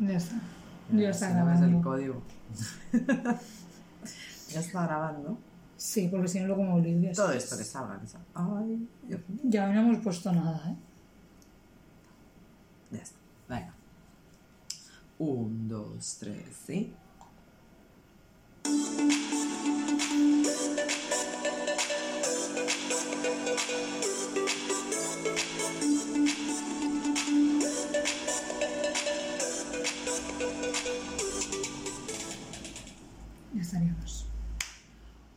Ya está. Ya está el grabando. código. ya está grabando. Sí, porque si no luego me olvido. Todo esto que salga. que salga. Ay, Dios mío. Ya no hemos puesto nada, ¿eh? Ya está. Venga. Un, dos, tres, ¿sí?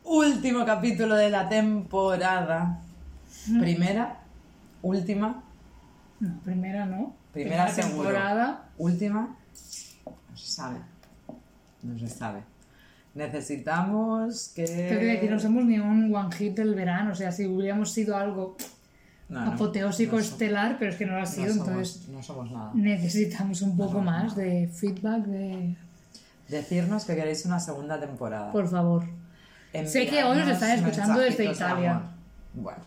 Último capítulo de la temporada. Primera, última, No, primera no. Primera seguro. temporada. última. No se sabe. No se sabe. Necesitamos que. Creo que no somos ni un one hit del verano. O sea, si hubiéramos sido algo No, no, apoteósico no estelar, pero es que no lo ha sido, somos- entonces no somos nada. necesitamos un poco más de feedback de. Decirnos que queréis una segunda temporada. Por favor. Sé que hoy nos están escuchando desde de Italia. Bueno,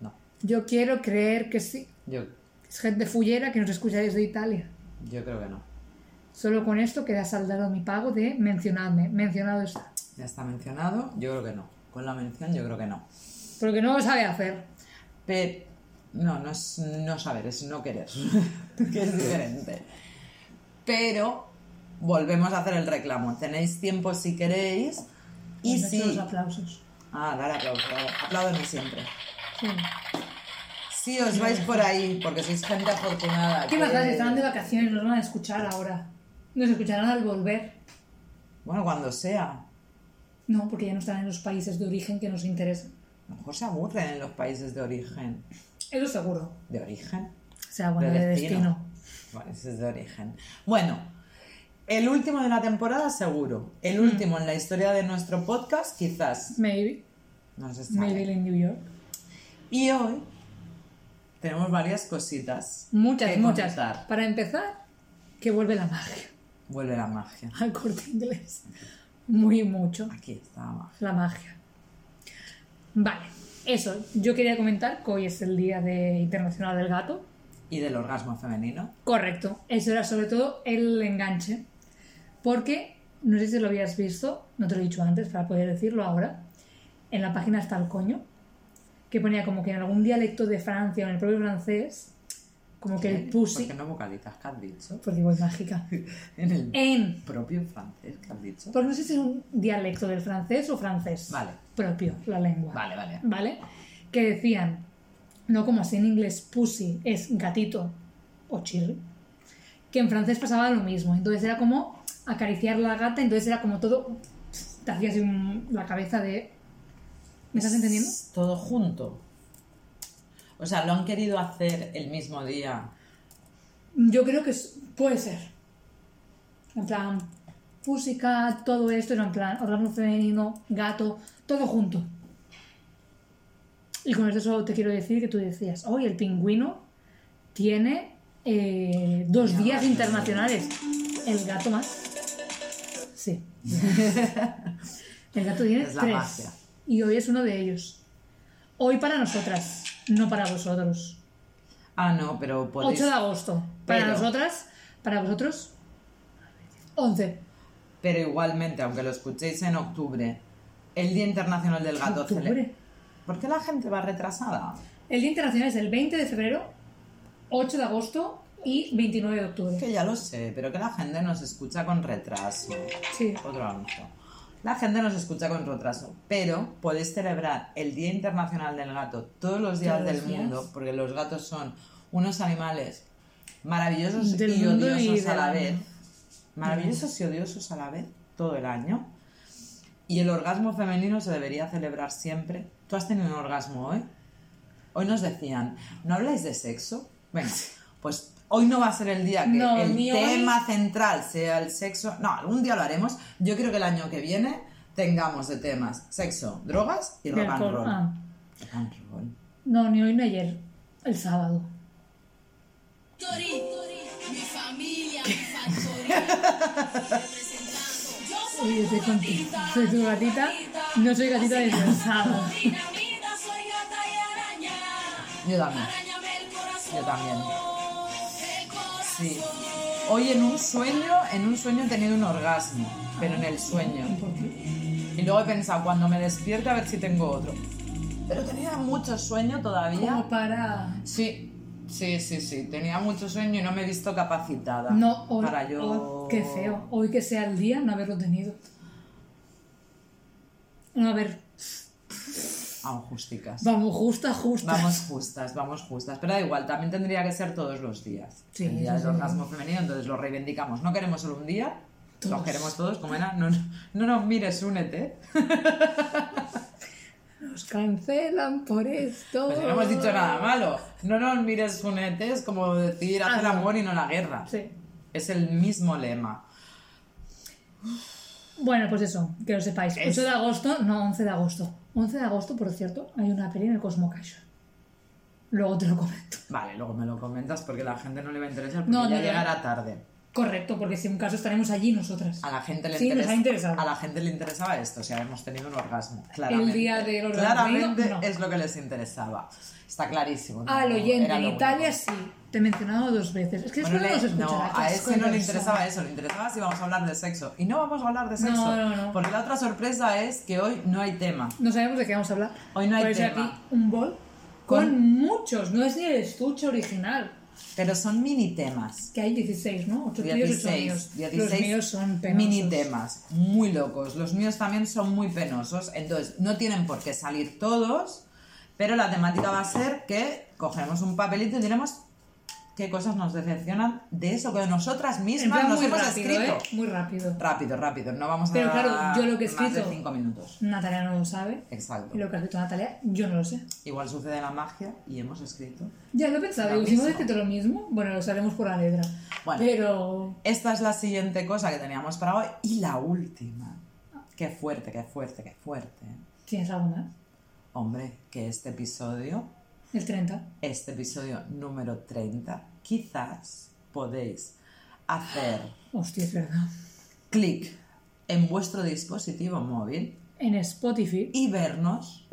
no. Yo quiero creer que sí. Yo, Es gente fullera que nos escucha desde Italia. yo creo que no. Solo con esto queda saldado mi pago de mencionadme. Mencionado está. Ya está mencionado, yo creo que no. Con la mención, yo creo que no. Porque no lo sabe hacer. Pero, no, no es no saber, es no querer. que es diferente. Pero, volvemos a hacer el reclamo. Tenéis tiempo si queréis. Y si. los aplausos. Ah, dale aplauso. bravo. Apláudeme siempre. Sí. Si os vais por ahí, porque sois gente afortunada. ¿Qué que- más? Si Están de vacaciones, nos van a escuchar ahora. Nos escucharán al volver. Bueno, cuando sea. No, porque ya no están en los países de origen que nos interesan. A lo mejor se aburren en los países de origen. Eso seguro. ¿De origen? O sea, bueno, de, destino. Países de origen. Bueno, el último de la temporada seguro. El último en la historia de nuestro podcast, quizás. Maybe. No se sabe. Maybe in New York. Y hoy tenemos varias cositas. Muchas, que muchas. Para empezar, que vuelve la magia Vuelve la magia. al corte inglés. Muy mucho. Aquí está la magia. La magia. Vale, eso. Yo quería comentar que hoy es el Día de Internacional del Gato. Y del orgasmo femenino. Correcto. Eso era sobre todo el enganche. Porque, no sé si lo habías visto, no te lo he dicho antes para poder decirlo ahora, en la página está el coño, que ponía como que en algún dialecto de Francia o en el propio francés, como que el ¿Por pussy, qué no vocalizas? ¿Qué has dicho? porque voy mágica, En el en, propio francés, ¿qué has dicho? porque no sé si es un dialecto del francés o francés Vale. propio, la lengua. Vale, vale. ¿vale? Que decían, no como así en inglés pussy es gatito o chirri, que en francés pasaba lo mismo. Entonces era como acariciar la gata, entonces era como todo, te hacía así un- la cabeza de... ¿Me estás entendiendo? Todo junto. O sea, lo han querido hacer el mismo día. Yo creo que puede ser. En plan, pussycat, todo esto en plan, orgasmo femenino, gato, todo junto. Y con esto solo te quiero decir que tú decías, hoy el pingüino tiene eh, dos días internacionales. El gato más. El gato tiene Es la tres. magia. Y hoy es uno de ellos. Hoy para nosotras, no para vosotros. Ah, no, pero podéis... 8 de agosto. Para Pero- nosotras, para vosotros, 11. Pero igualmente, aunque lo escuchéis en octubre, el Día Internacional del Gato... Octubre. cele- ¿Por qué la gente va retrasada? El Día Internacional es el 20 de febrero, 8 de agosto y 29 de octubre. Que ya lo sé, pero que la gente nos escucha con retraso. Sí. Otro anuncio. La gente nos escucha con retraso, pero podéis celebrar el Día Internacional del Gato todos los días Todos del los días. mundo, porque los gatos son unos animales maravillosos Del y odiosos a la vez. Maravillosos y odiosos a la vez, todo el año. Y el orgasmo femenino se debería celebrar siempre. ¿Tú has tenido un orgasmo hoy? Hoy nos decían, ¿no habláis de sexo? Venga, pues hoy no va a ser el día que No, el hoy. tema central sea el sexo. No, algún día lo haremos. Yo creo que el año que viene tengamos de temas sexo, drogas y Y rock and alcohol. roll. Ah. Rock and roll. No, ni hoy ni ayer. El sábado. Tori, mi familia, mi factoría. Representando. Yo Oye, estoy contigo. Soy tu gatita. No soy gatita el sábado. dinamita, soy gata y araña. Yo también. Arañame el corazón. Yo también. Sí. Hoy en un sueño, en un sueño he tenido un orgasmo, pero en el sueño. ¿Por qué? Y luego he pensado, cuando me despierte a ver si tengo otro. Pero tenía mucho sueño todavía. Como para... Sí, sí, sí, sí. Tenía mucho sueño y no me he visto capacitada No, hoy, para yo... hoy- qué feo. Hoy que sea el día no haberlo tenido. No, a ver, Vamos justicas. vamos, justa, justa. Vamos justas, vamos justas. Pero da igual, también tendría que ser todos los días. Sí, el día del orgasmo femenino, entonces lo reivindicamos. No queremos solo un día, Todos. los queremos todos, como era. No, no, no nos mires, únete. Nos cancelan por esto. Pues no hemos dicho nada malo. No nos mires, únete, es como decir haz el Ah, amor y no la guerra. Sí. Es el mismo lema. Bueno, pues eso, que lo sepáis. Es- 8 de agosto, no, 11 de agosto. 11 de agosto, por cierto, hay una peli en el Cosmo Cash. Luego te lo comento. Vale, luego me lo comentas porque la gente no le va a interesar porque No, ya no, llegará tarde. Correcto, porque si en un caso estaremos allí nosotras. A la gente le Sí, nos interesa- ha interesado. A la gente le interesaba esto, si habíamos tenido un orgasmo. Claramente. día del orgasmo Claramente no. es lo que les interesaba. Está clarísimo. Al oyente, en Italia sí. Te he mencionado dos veces. Es que Bueno, después no le- nos escuchará. no, a ese no le interesaba eso, le interesaba si vamos a hablar de sexo. Y no vamos a hablar de sexo. No, no, no. Porque la otra sorpresa es que hoy no hay tema. No sabemos de qué vamos a hablar. Hoy no hay Por eso tema. aquí un bol con, Con- muchos. No es ni el estuche original. Pero son mini temas. Que hay 16, ¿no? 8 tuyos y 8 míos. 16, Los 16 míos son penosos. mini temas, muy locos. Los míos también son muy penosos, entonces no tienen por qué salir todos, pero la temática va a ser que cogeremos un papelito y diremos qué cosas nos decepcionan de eso que nosotras mismas nos muy hemos rápido, escrito. ¿eh? Muy rápido. Rápido, rápido, no vamos a Pero claro, yo lo que he más de escrito- 5 minutos. Natalia no lo sabe. Exacto. Y lo que ha escrito Natalia, yo no lo sé. Igual sucede la magia y hemos escrito. Ya lo he pensado. Si hemos escrito lo mismo, bueno, lo sabemos por la letra. Bueno. Pero Esta es la siguiente cosa que teníamos para hoy y la última. Qué fuerte, qué fuerte, qué fuerte. ¿tienes algo más? Hombre, que este episodio, El 30. este episodio número 30, quizás podéis hacer Hostia, es verdad. clic en vuestro dispositivo móvil En Spotify. y vernos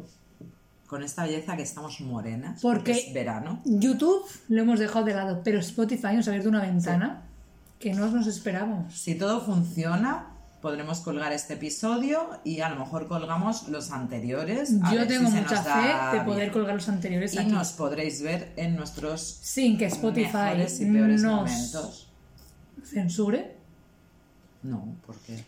con esta belleza que estamos morenas, Porque- es verano. YouTube lo hemos dejado de lado, pero Spotify nos ha abierto una ventana que no nos esperábamos. Si todo funciona, podremos colgar este episodio y a lo mejor colgamos los anteriores. a Yo si tengo mucha fe de poder bien. colgar los anteriores Y aquí. nos podréis ver en nuestros Sin que Spotify mejores y peores nos momentos. censure. No, ¿por qué?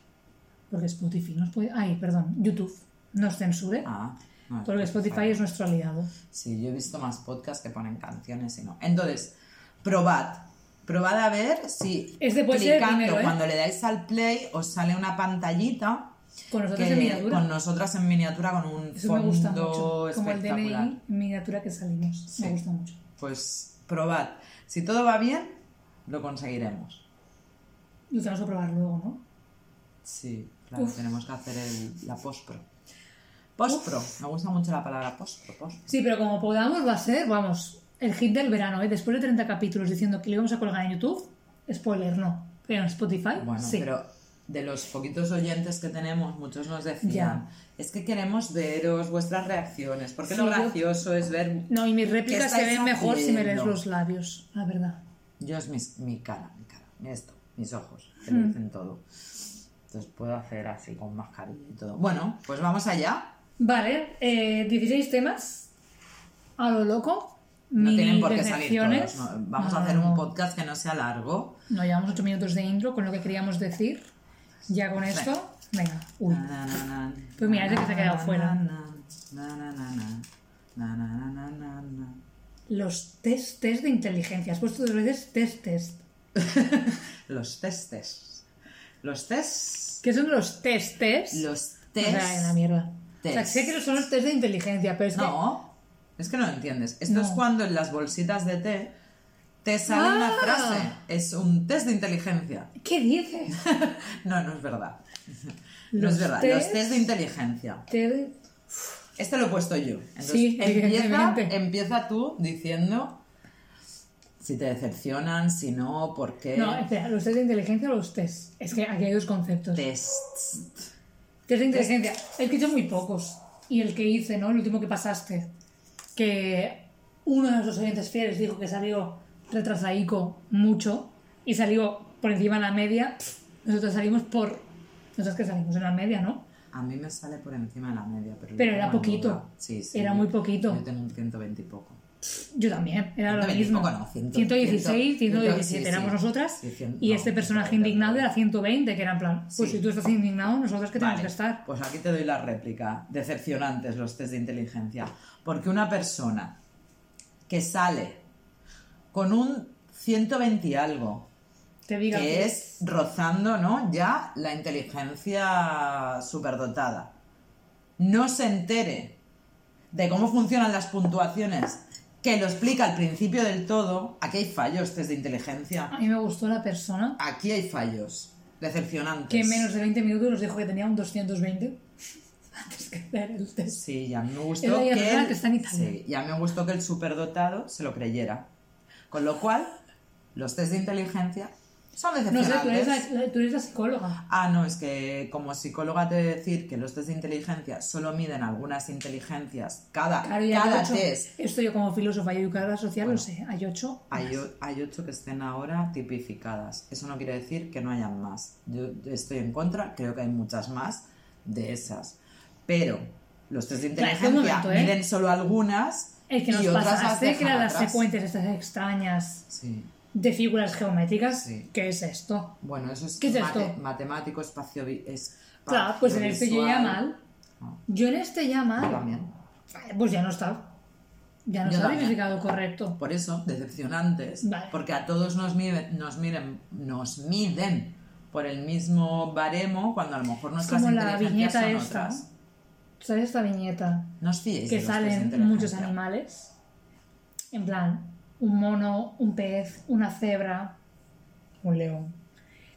Porque Spotify nos puede. Ay, perdón, YouTube nos censure. Ah, no, porque Spotify es nuestro aliado. Sí, yo he visto más podcasts que ponen canciones y no. Entonces, probad. Probad a ver si ser el clicando ¿eh? cuando le dais al play os sale una pantallita Con nosotros que- en miniatura. con nosotras en miniatura con un Eso fondo me gusta mucho. Como el. DNI en miniatura que salimos. Sí. Me gusta mucho. Pues probad. Si todo va bien, lo conseguiremos. Lo tenemos que probar luego, ¿no? Sí, claro, Uf. tenemos que hacer el- la postpro. Postpro, me gusta mucho la palabra postpro. postpro. Sí, pero como podamos va a ser, vamos, el hit del verano, ¿eh? Después de 30 capítulos diciendo que lo íbamos a colgar en YouTube, spoiler, no. Pero en Spotify, Bueno, sí. pero de los poquitos oyentes que tenemos, muchos nos decían, Ya. es que queremos veros vuestras reacciones, porque Sí, lo yo- gracioso es ver... No, y mis ¿Qué réplicas se ven mejor si me lees los labios, la verdad. Yo es mis- mi cara, mi cara, esto, mis ojos, que Hmm. lo dicen todo. Entonces puedo hacer así con mascarilla y todo. Bueno, pues vamos allá. Vale, eh, 16 temas a lo loco. No tienen por qué salir todos. No, vamos a hacer un podcast que no sea largo. No llevamos ocho minutos de intro con lo que queríamos decir. Ya con esto, venga. Uy. pues mira, ese que se ha quedado fuera. Los test, test de inteligencia. Has puesto dos veces test, test. los testes. Los tests. ¿Qué son los testes? Los tests. O sea, en la mierda. Test. O sea, sé que son los test de inteligencia, pero es no. que es que no lo entiendes. Esto es cuando en las bolsitas de té te sale una Ah. frase. Es un test de inteligencia. ¿Qué dices? No, no es verdad. No Los es verdad. test- Los test de inteligencia. Te- Este lo he puesto yo. Entonces, Sí, empieza, empieza tú diciendo si te decepcionan, si no, por qué. No, espera, ¿los test de inteligencia o los test? Es que aquí hay dos conceptos. Tests. Test de inteligencia. Es que he hecho muy pocos. Y el que hice, ¿no? El último que pasaste. Que uno de nuestros oyentes fieles dijo que salió retrasaico mucho y salió por encima de la media, nosotros salimos por... Nosotros que salimos en la media, ¿no? A mí me sale por encima de la media, pero, era poquito. duda. Sí, sí. Era muy poquito. Yo tengo un 120 y poco. Yo también, era lo 120 y mismo. poco, no, 100, 116, 100, 117 sí, éramos sí. nosotras. Sí, 100, y no, este personaje 120, indignado era 120, que era en plan, pues si tú estás indignado, nosotros que tenemos Vale, que estar. Pues aquí te doy la réplica. Decepcionantes los test de inteligencia. Porque una persona que sale con un 120 y algo, Te diga que es rozando, ¿no? Ya la inteligencia superdotada, no se entere de cómo funcionan las puntuaciones, que lo explica al principio del todo, aquí hay fallos test de inteligencia. A mí me gustó la persona Aquí hay fallos. Decepcionantes. que en menos de 20 minutos nos dijo que tenía un 220 antes que hacer el test. Sí, ya me gustó que, el- que está en Italia. sí, ya me gustó que el superdotado se lo creyera. Con lo cual, los test de inteligencia son No sé, decepcionantes. tú eres, la, tú eres la psicóloga. Ah, no, es que como psicóloga te de decir que los test de inteligencia solo miden algunas inteligencias. Cada, Claro, cada ocho. test. Esto yo como filósofa y educadora social Bueno. lo sé. Hay ocho. Hay, o- hay ocho que estén ahora tipificadas. Eso no quiere decir que no hayan más. Yo estoy en contra, creo que hay muchas más de esas. Pero los test de inteligencia momento, ¿eh? miden solo algunas El que nos y otras pasaste, que eran las secuencias estas extrañas Sí. De figuras geométricas. Sí. ¿Qué es esto? Bueno, eso es, ¿Qué es mate- esto? matemático espacio espacio Claro, pues en este yo ya mal. No, Yo en este ya yo también. Pues ya no está. Ya no está tipificado correcto. Por eso, decepcionantes. Vale. Porque a todos nos miden, nos miren, nos miden por el mismo baremo cuando a lo mejor nuestras como la viñeta son esta. otras. ¿Sabes esta viñeta? No os fiéis que de los salen muchos animales. En plan, un mono, un pez, una cebra, un león.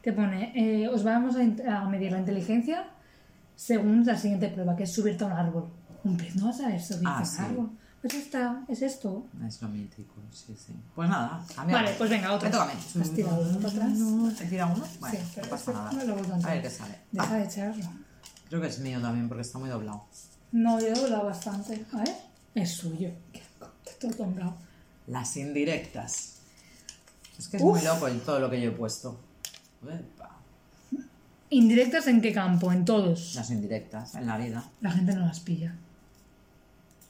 Te pone, eh, os vamos a, medir la inteligencia según la siguiente prueba, que es subirte a un árbol. Un pez no va a saber subirte Ah, a un sí. árbol. Pues está, es esto. Es lo mítico, sí, sí. Pues nada, a mí Vale, pues venga, otro. Me toca a. ¿Has tirado uno para atrás? ¿He tirado uno? Vale, Sí, no pero pasa este nada. no lo a ver qué sale. Deja de echarlo. Creo que es mío también porque está muy doblado. No, yo he doblado bastante. A ver, es suyo. Qué todo doblado. Las indirectas. Es que es Uf. muy loco todo lo que yo he puesto. ¿Indirectas en qué campo? En todos. Las indirectas en la vida. La gente no las pilla.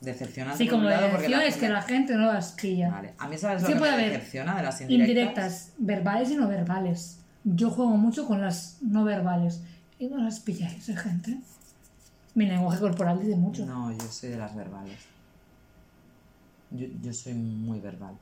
Decepcionante. Sí, por un como lado, porque decepción la es que la gente no las pilla. Vale. A mí, ¿sabes lo que puede me haber decepciona de las indirectas? Indirectas, verbales y no verbales. Yo juego mucho con las no verbales. Y no las pilláis, ¿eh, gente. Mi lenguaje corporal dice mucho. No, yo soy de las verbales. Yo, yo soy muy verbal.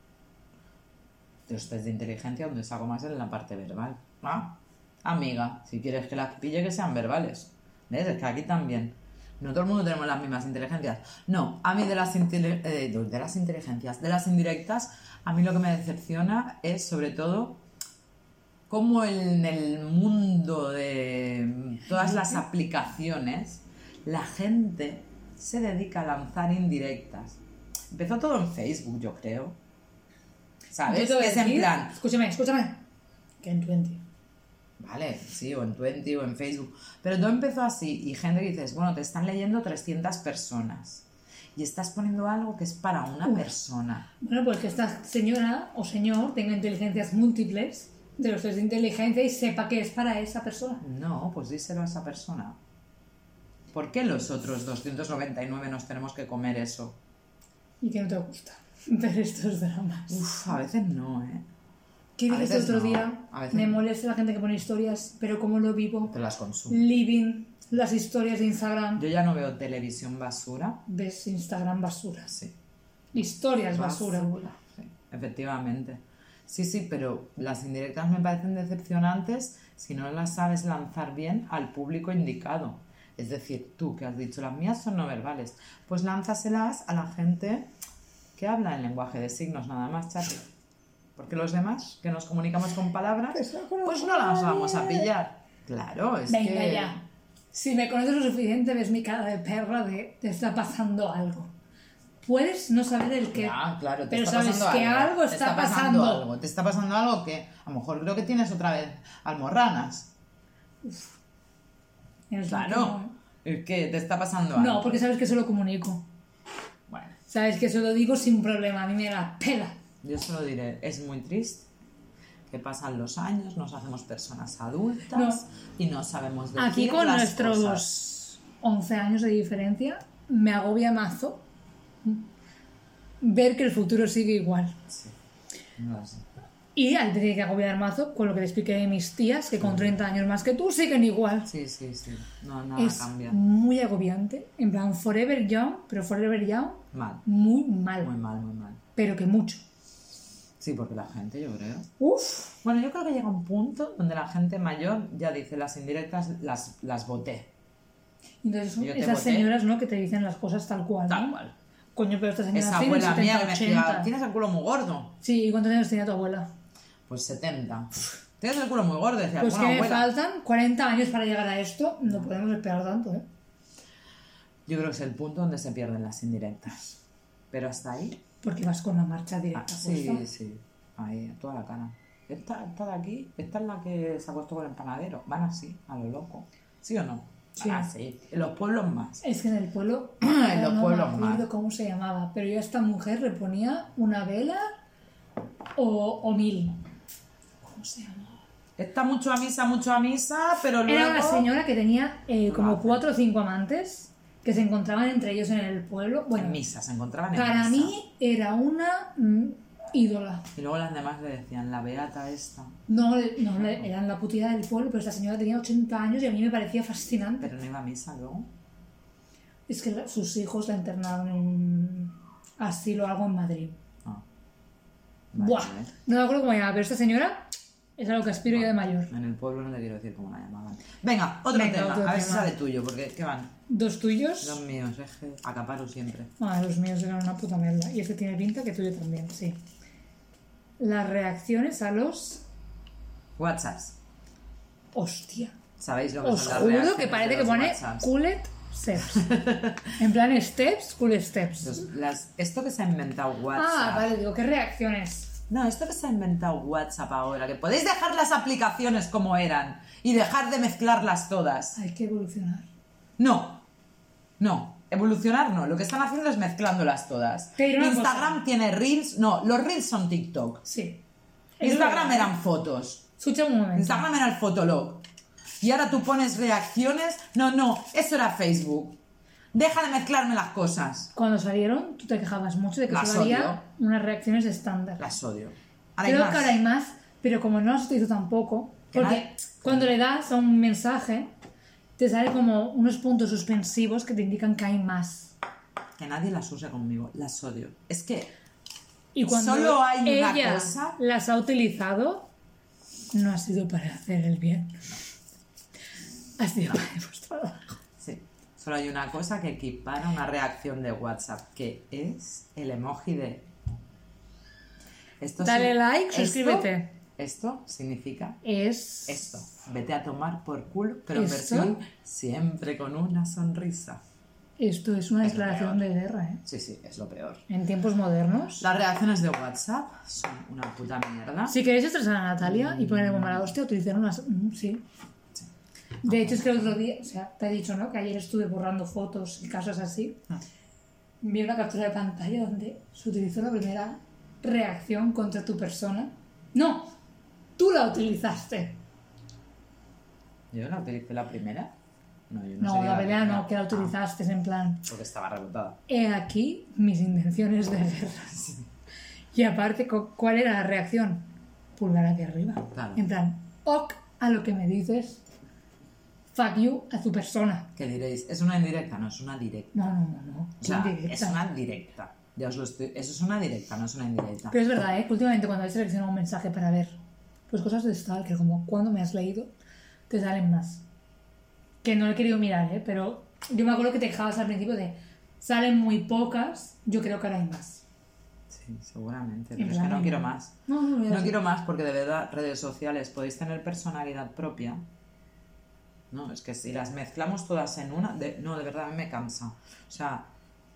Los test de inteligencia donde saco más en la parte verbal. Ah, amiga, si quieres que las pille, que sean verbales. ¿Ves? Es que aquí también. No todo el mundo tenemos las mismas inteligencias. No, a mí de las, eh, de las inteligencias, de las indirectas, a mí lo que me decepciona es sobre todo cómo en el mundo de todas las aplicaciones la gente se dedica a lanzar indirectas. Empezó todo en Facebook, yo creo. ¿Sabes? Yo Que es en plan, Escúchame, escúchame. Que en 20. Vale, sí, o en Twenty o en Facebook. Pero todo empezó así y gente que dices, bueno, te están leyendo 300 personas y estás poniendo algo que es para una persona. Bueno, pues que esta señora o señor tenga inteligencias múltiples de los test de inteligencia y sepa que es para esa persona. No, pues díselo a esa persona. ¿Por qué los otros 299 nos tenemos que comer eso? Y que no te gusta ver estos dramas. Uf, a veces no, ¿eh? ¿Qué veces otro no, día? a veces Me molesta la gente que pone historias, pero como lo vivo, Te las consumo. living las historias de Instagram, Yo ya no veo televisión basura. ves Instagram basuras. Sí. Historias basura. Sí, efectivamente. Sí, sí, pero las indirectas me parecen decepcionantes si no las sabes lanzar bien al público indicado. Es decir, tú que has dicho las mías son no verbales, pues lánzaselas a la gente que habla en lenguaje de signos nada más, chat. Porque los demás, que nos comunicamos con palabras, pues no las vamos a pillar. Claro, es Venga que... ya. Si me conoces lo suficiente, ves mi cara de perra de te está pasando algo. Puedes no saber el qué. Ya, claro, te pero está sabes pasando que algo te está, pasando. algo. Te está pasando algo que a lo mejor creo que tienes otra vez almorranas. Lo Claro. Es que te está pasando algo. No, porque sabes que se lo comunico. Bueno, Sabes que se lo digo sin problema. A mí me la pela. yo solo diré, es muy triste que pasan los años, nos hacemos personas adultas No. y no sabemos decir Aquí con las nuestros cosas. 11 años de diferencia, me agobia mazo ver que el futuro sigue igual. Sí, no lo sé. Y ahí te tiene que agobiar mazo con lo que le expliqué de mis tías, que con 30 años más que tú siguen igual. Sí, sí, sí. No, nada es cambia. muy agobiante. En plan, forever young, pero forever young, Mal. muy mal. Muy mal, muy mal. Pero que mucho. Sí, porque la gente, yo creo. Uf. Bueno, yo creo que llega un punto donde la gente mayor ya dice las indirectas las, las voté. Entonces son te esas señoras, ¿no? Que te dicen las cosas tal cual. Tal ¿no? cual. Coño, pero esta señora Esa abuela 70, mía que me decía, 80. tienes el culo muy gordo. Sí, ¿y cuántos años tenía tu abuela? Pues 70. Tienes el culo muy gordo, decía, Pues que me abuela. faltan 40 años para llegar a esto. No podemos esperar tanto, ¿eh? Yo creo que es el punto donde se pierden las indirectas. Pero hasta ahí. Porque vas con la marcha ah, directa. sí, puesta. sí. Ahí, a toda la cara. Esta, esta de aquí, esta es la que se ha puesto con el panadero. Van así, a lo loco. ¿Sí o no? Sí. Van así. En los pueblos más. Es que en el pueblo. En los no pueblos me acuerdo más. cómo se llamaba. Pero yo a esta mujer le ponía una vela o, o mil. ¿Cómo se llamaba? Está mucho a misa, mucho a misa, pero luego... Era una señora que tenía eh, como cuatro o cinco amantes que se encontraban entre ellos en el pueblo. Bueno, En misa, se encontraban en para misa. mí era una mm, ídola. Y luego las demás le decían, la beata esta. No, no eran la putida del pueblo, pero esta señora tenía 80 años y a mí me parecía fascinante. Pero no iba a misa luego. Es que sus hijos la internaron en un asilo o algo en Madrid. Ah. Vale, Buah, no me acuerdo cómo llamaba, pero esta señora es a lo que aspiro yo de mayor. En el pueblo no te quiero decir cómo la llamaban. Venga, otro Venga, tema. otro a ver si sale tuyo, porque ¿qué van? Dos tuyos. Los míos, es que acaparo siempre. Ah, los míos eran una puta mierda. Y este tiene pinta que tuyo también, sí. Las reacciones a los. WhatsApp. Hostia. ¿Sabéis lo que Os son las juro que parece que pone WhatsApps? Coolet Steps. en plan Steps, Cool Steps. Los- las- esto que se ha inventado WhatsApp. Ah, vale, digo, ¿qué reacciones? No, esto que se ha inventado WhatsApp ahora, que podéis dejar las aplicaciones como eran y dejar de mezclarlas todas. Hay que evolucionar. No, no, evolucionar no, lo que están haciendo es mezclándolas todas. Pero Instagram cosa. tiene Reels, no, los Reels son TikTok. Sí. Instagram eran fotos. Escucha un momento. Instagram era el Fotolog. Y ahora tú pones reacciones. No, no, eso era Facebook. Deja de mezclarme las cosas. Cuando salieron, tú te quejabas mucho de que Las solo había unas reacciones estándar. Las odio. Ahora hay Creo más. que ahora hay más, pero como no las utilizo tampoco, Que porque cuando le das a un mensaje, te sale como unos puntos suspensivos que te indican que hay más. Que nadie las use conmigo. Las odio. Es que Y cuando Solo hay una ella cosa. las ha utilizado, no ha sido para hacer el bien. Ha sido para demostrar. Solo hay una cosa que equipara una reacción de WhatsApp, que es el emoji de. Esto Dale like, esto- suscríbete. Esto significa Es. esto. Vete a tomar por culo, pero en versión siempre con una sonrisa. Esto es una Es declaración de guerra, ¿eh? Sí, sí, es lo peor. En tiempos modernos. Las reacciones de WhatsApp son una puta mierda. Si queréis estresar a Natalia y ponerle como mala hostia, utilizar unas. mm, Sí. De hecho, es que el otro día, o sea, te he dicho, ¿no? Que ayer estuve borrando fotos y cosas así. Ah. Vi una captura de pantalla donde se utilizó la primera reacción contra tu persona. No, tú la utilizaste. ¿Yo la utilicé la primera? No, yo no No, la primera no, que la Ah, utilizaste en plan. porque estaba rebotada. He aquí mis intenciones de guerra. Y aparte, cu- ¿cuál era la reacción? Pulgar hacia arriba. Claro. En plan, ok a lo que me dices. Fuck you a tu persona. ¿Qué diréis? ¿Es una indirecta? No, es una directa. No, no, no, no. O sea, Indirecta. es una directa. Ya os lo estoy... Eso es una directa, no es una indirecta. Pero es verdad, ¿eh? que últimamente cuando he seleccionado un mensaje para ver pues cosas de Stalker, como cuando me has leído, te salen más. Que no he querido mirar, ¿eh? Pero yo me acuerdo que te quejabas al principio de salen muy pocas, yo creo que ahora hay más. Sí, seguramente. En Pero es que no no. quiero más. No, no, No sé. quiero más porque de verdad redes sociales podéis tener personalidad propia. No, es que si las mezclamos todas en una, de- no, de verdad a mí me cansa. O sea,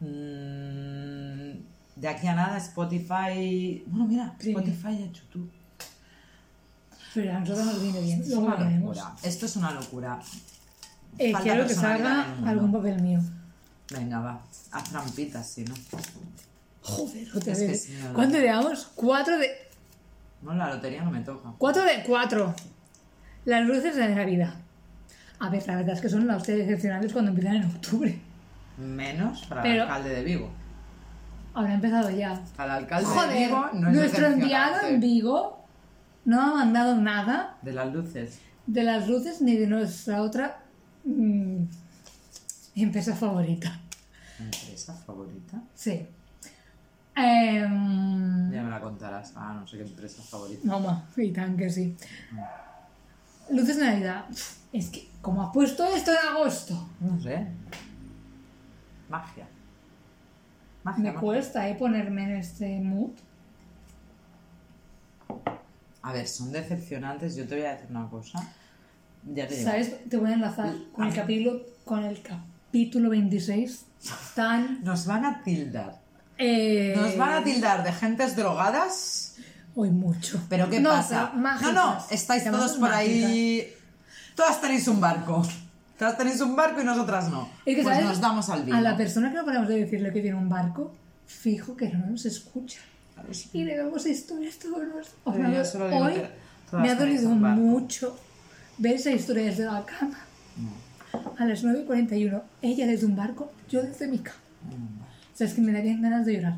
mm, de aquí a nada Spotify... Bueno, mira. Spotify y YouTube. Pero a nosotros nos viene bien. Es Luego una lo. Esto es una locura. Eh, quiero que salga algún papel mío. Venga, va. Haz trampitas, si no. Joder, otra vez. sí. ¿Cuánto llevamos? Cuatro de. No, la lotería no me toca. 4 de 4. Las luces de Navidad. A ver, la verdad es que son las excepcionales cuando empiezan en octubre. Menos para Pero- el alcalde de Vigo. Ahora ha empezado ya. El alcalde de Vigo no es nuestro enviado en Vigo no ha mandado nada De las luces. de las luces ni de nuestra otra mm, empresa favorita. ¿Empresa favorita? Sí. Em, Ya me la contarás. Ah, no sé qué empresa favorita. Mamá, y tan que sí. Luces de Navidad. Es que, como ha puesto esto en agosto, No sé. Magia. Magia. me magia. cuesta eh, ponerme en este mood. A ver, son decepcionantes. Yo te voy a decir una cosa. Ya te digo. ¿Sabes? Te voy a enlazar con el capítulo, con el capítulo 26. Tan. Nos van a tildar. eh, Nos van a tildar de gentes drogadas. Hoy mucho. ¿Pero qué No, pasa? mágicas. No, no, estáis todos por mágicas. ahí. Todas tenéis un barco. Todas tenéis un barco y nosotras no. Es que, pues ¿sabes? nos damos al vino. A la persona que no paramos de decirle que tiene un barco, fijo que no nos escucha. Claro, sí. Y le damos historias todos los... digo Hoy me ha dolido mucho ver esa historia desde la cama. A las 9.41, ella desde un barco, yo desde mi cama. O sea, es que me darían ganas de llorar.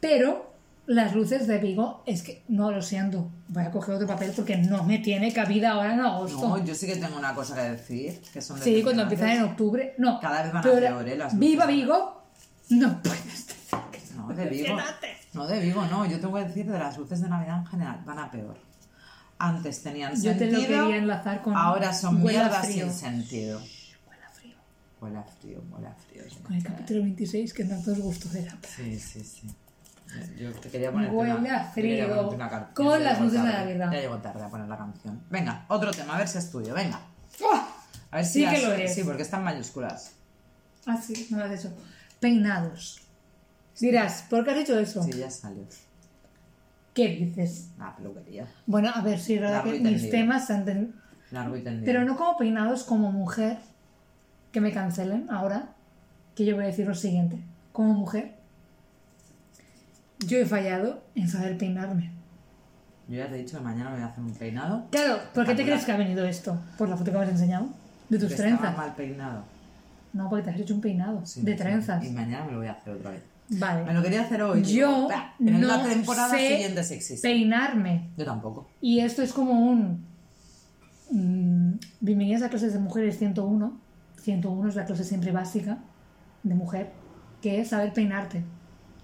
Pero las luces de Vigo, es que no lo siento. Voy a coger otro papel porque no me tiene cabida ahora en agosto. No, yo sí que tengo una cosa que decir. Que son Sí, cuando empiezan en octubre. No. Cada vez van a peor- ¿eh? Las Viva. Vigo. No puedes decir que No, de Vigo. No, de Vigo, no. Yo tengo que decir de las luces de Navidad en general. Van a peor. Antes tenían Yo te sentido. lo quería enlazar con Ahora son a mierdas frío. sin sentido. Huele a frío. Huele a frío, huele a frío. Con el capítulo 26 que tantos gustos era. Sí, sí, sí. Yo te quería poner frío. una canción. Con las luces de tarde, Navidad. Ya llego tarde a poner la canción. Venga, otro tema, a ver si es tuyo. Venga. ¡Oh! A ver si Sí que lo es. Sí, porque están mayúsculas. Ah, sí, no lo has hecho. Peinados. Dirás, ¿por qué has hecho eso? Sí, ya salió. ¿Qué dices? La peluquería. Bueno, a ver, sí, es verdad que mis temas se han Largo y tendido. Pero no como peinados, como mujer, que me cancelen ahora, que yo voy a decir lo siguiente. Como mujer, yo he fallado en saber peinarme. Yo ya te he dicho que mañana me voy a hacer un peinado. Claro, ¿por qué te crees que ha venido esto? ¿Por la foto que me has enseñado? ¿De tus trenzas? estaba mal peinado. No, porque te has hecho un peinado Sí, de trenzas. Y mañana me lo voy a hacer otra vez. Vale. Me lo quería hacer hoy. Yo digo, "Bah, en no la temporada sé siguiente sí existe. peinarme. Yo tampoco. Y esto es como un... mm, bienvenidas a clases de mujeres 101. 101 es la clase siempre básica de mujer, que es saber peinarte.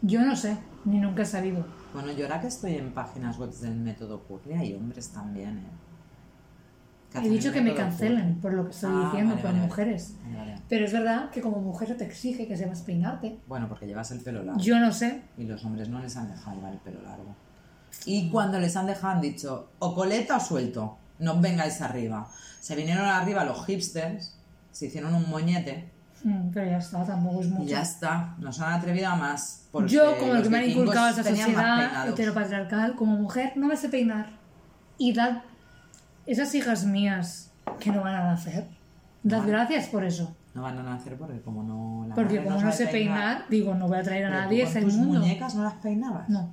Yo no sé, ni nunca he sabido. Bueno, yo ahora que estoy en páginas web del método Curly, hay hombres también, ¿eh? He dicho que me cancelen Curly. por lo que estoy Ah, diciendo, vale, vale. mujeres. Vale. Pero es verdad que como mujer te exige que sepas peinarte. Bueno, porque llevas el pelo largo. Yo no sé. Y los hombres no les han dejado llevar el pelo largo. Y cuando les han dejado han dicho, o coleta o suelto, no vengáis arriba. Se vinieron arriba los hipsters, se hicieron un moñete Mm, Pero ya está, tampoco es y mucho. ya está, nos han atrevido a más. Yo, como lo que me han inculcado esa sociedad heteropatriarcal, como mujer, no me sé peinar. Y dad esas hijas mías que no van a nacer, dad Vale. gracias por eso. No van a nacer porque como no... la Porque como no sabe sé peinar, digo, no voy a traer a Pero nadie, es el tus mundo. muñecas no las peinabas? No,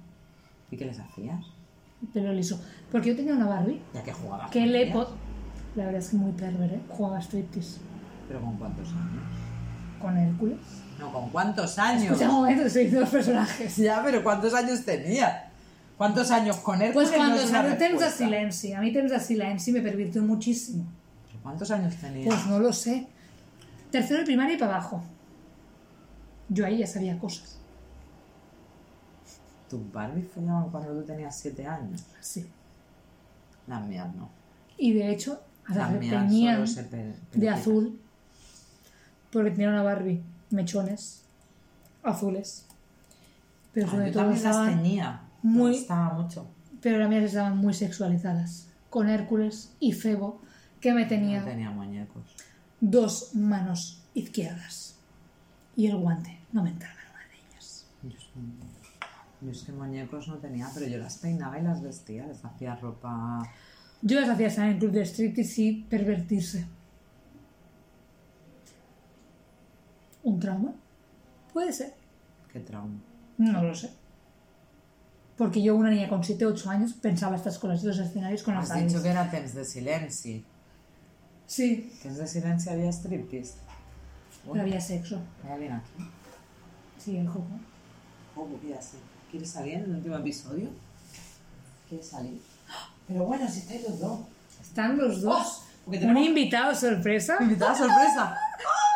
¿Y qué les hacías? pelo liso. Porque yo tenía una Barbie Ya que jugabas que le... La verdad es que muy perver, ¿eh? Jugaba striptease ¿Pero con cuántos años? Con Hércules. No, ¿con cuántos años? Escucha un momento, diciendo los personajes. Ya, pero ¿cuántos años tenía? ¿Cuántos años con él? Pues cuando no salió Temps de. Silenci, a mí Temps de Silenci me pervirtió muchísimo. ¿Pero ¿Cuántos años tenía? Pues no lo sé. Tercero de primaria y para abajo. Yo ahí ya sabía cosas. ¿Tus Barbies follaban cuando tú tenías 7 años? Sí. Las mías no. Y de hecho, Las las tenían de azul. Porque tenía una Barbie. Mechones. Azules. Pero Ah, sobre yo todo las tenía. muy- Me gustaba mucho. Pero las mías estaban muy sexualizadas. Con Hércules y Febo, que me tenía No tenía muñecos. dos manos izquierdas. Y el guante. No me entraba en una de ellas. Yo es, que, yo es que muñecos no tenía, pero yo las peinaba y las vestía. Les hacía ropa... Yo las hacía estar en el club de striptease y pervertirse. ¿Un trauma? Puede ser. Qué trauma. No lo sé. Porque yo, una niña con 7 8 años, pensaba estas cosas, estos escenarios con las Has dicho que era temps de silenci. Sí, Temps de silenci había striptease. pero había sexo. Hay alguien aquí. Sí, el juego. Oh, mira, sí. ¿Quieres salir en el último episodio? ¿Quieres salir? Pero bueno, si estáis los dos. Están los dos. Un tenemos- invitado sorpresa Invitada sorpresa.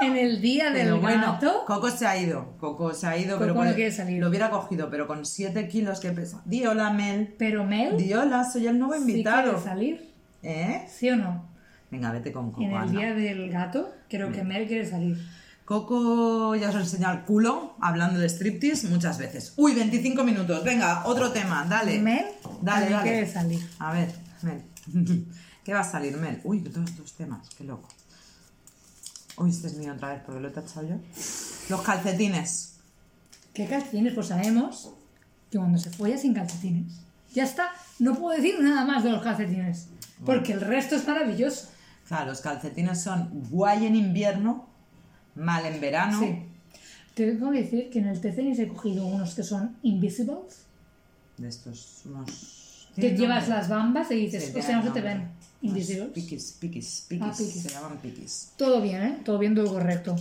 En el día del Pero bueno, gato. Coco se ha ido. Coco se ha ido, Coco pero no quiere salir. lo hubiera cogido, pero con 7 kilos que pesa. Di hola, Mel. Pero Mel Di hola, soy el nuevo sí invitado. quiere salir. ¿Eh? ¿Sí o no? Venga, vete con Coco. En el anda. día del gato, creo que Mel quiere salir. Coco ya os ha enseñado el culo hablando de striptease muchas veces. Uy, 25 minutos. Venga, otro tema, dale. Mel Dale, dale. quiere salir. A ver, Mel. ¿Qué va a salir, Mel? Uy, todos estos temas, qué loco. Uy, este es mío otra vez porque lo he tachado yo. Los calcetines. ¿Qué calcetines? Pues sabemos que cuando se folla sin calcetines. Ya está, no puedo decir nada más de los calcetines. Porque el resto es maravilloso. Claro, los calcetines son guay en invierno, mal en verano. Sí. Te tengo que decir que en el TCNIS he cogido unos que son invisibles. De estos, unos... Tienen llevas nombre. las bambas y dices, Sí, o sea, no se te ven. Invisibles. Piquis, piquis, piquis. Ah, piquis. Se llaman piquis. Todo bien, ¿eh? Todo bien, todo correcto.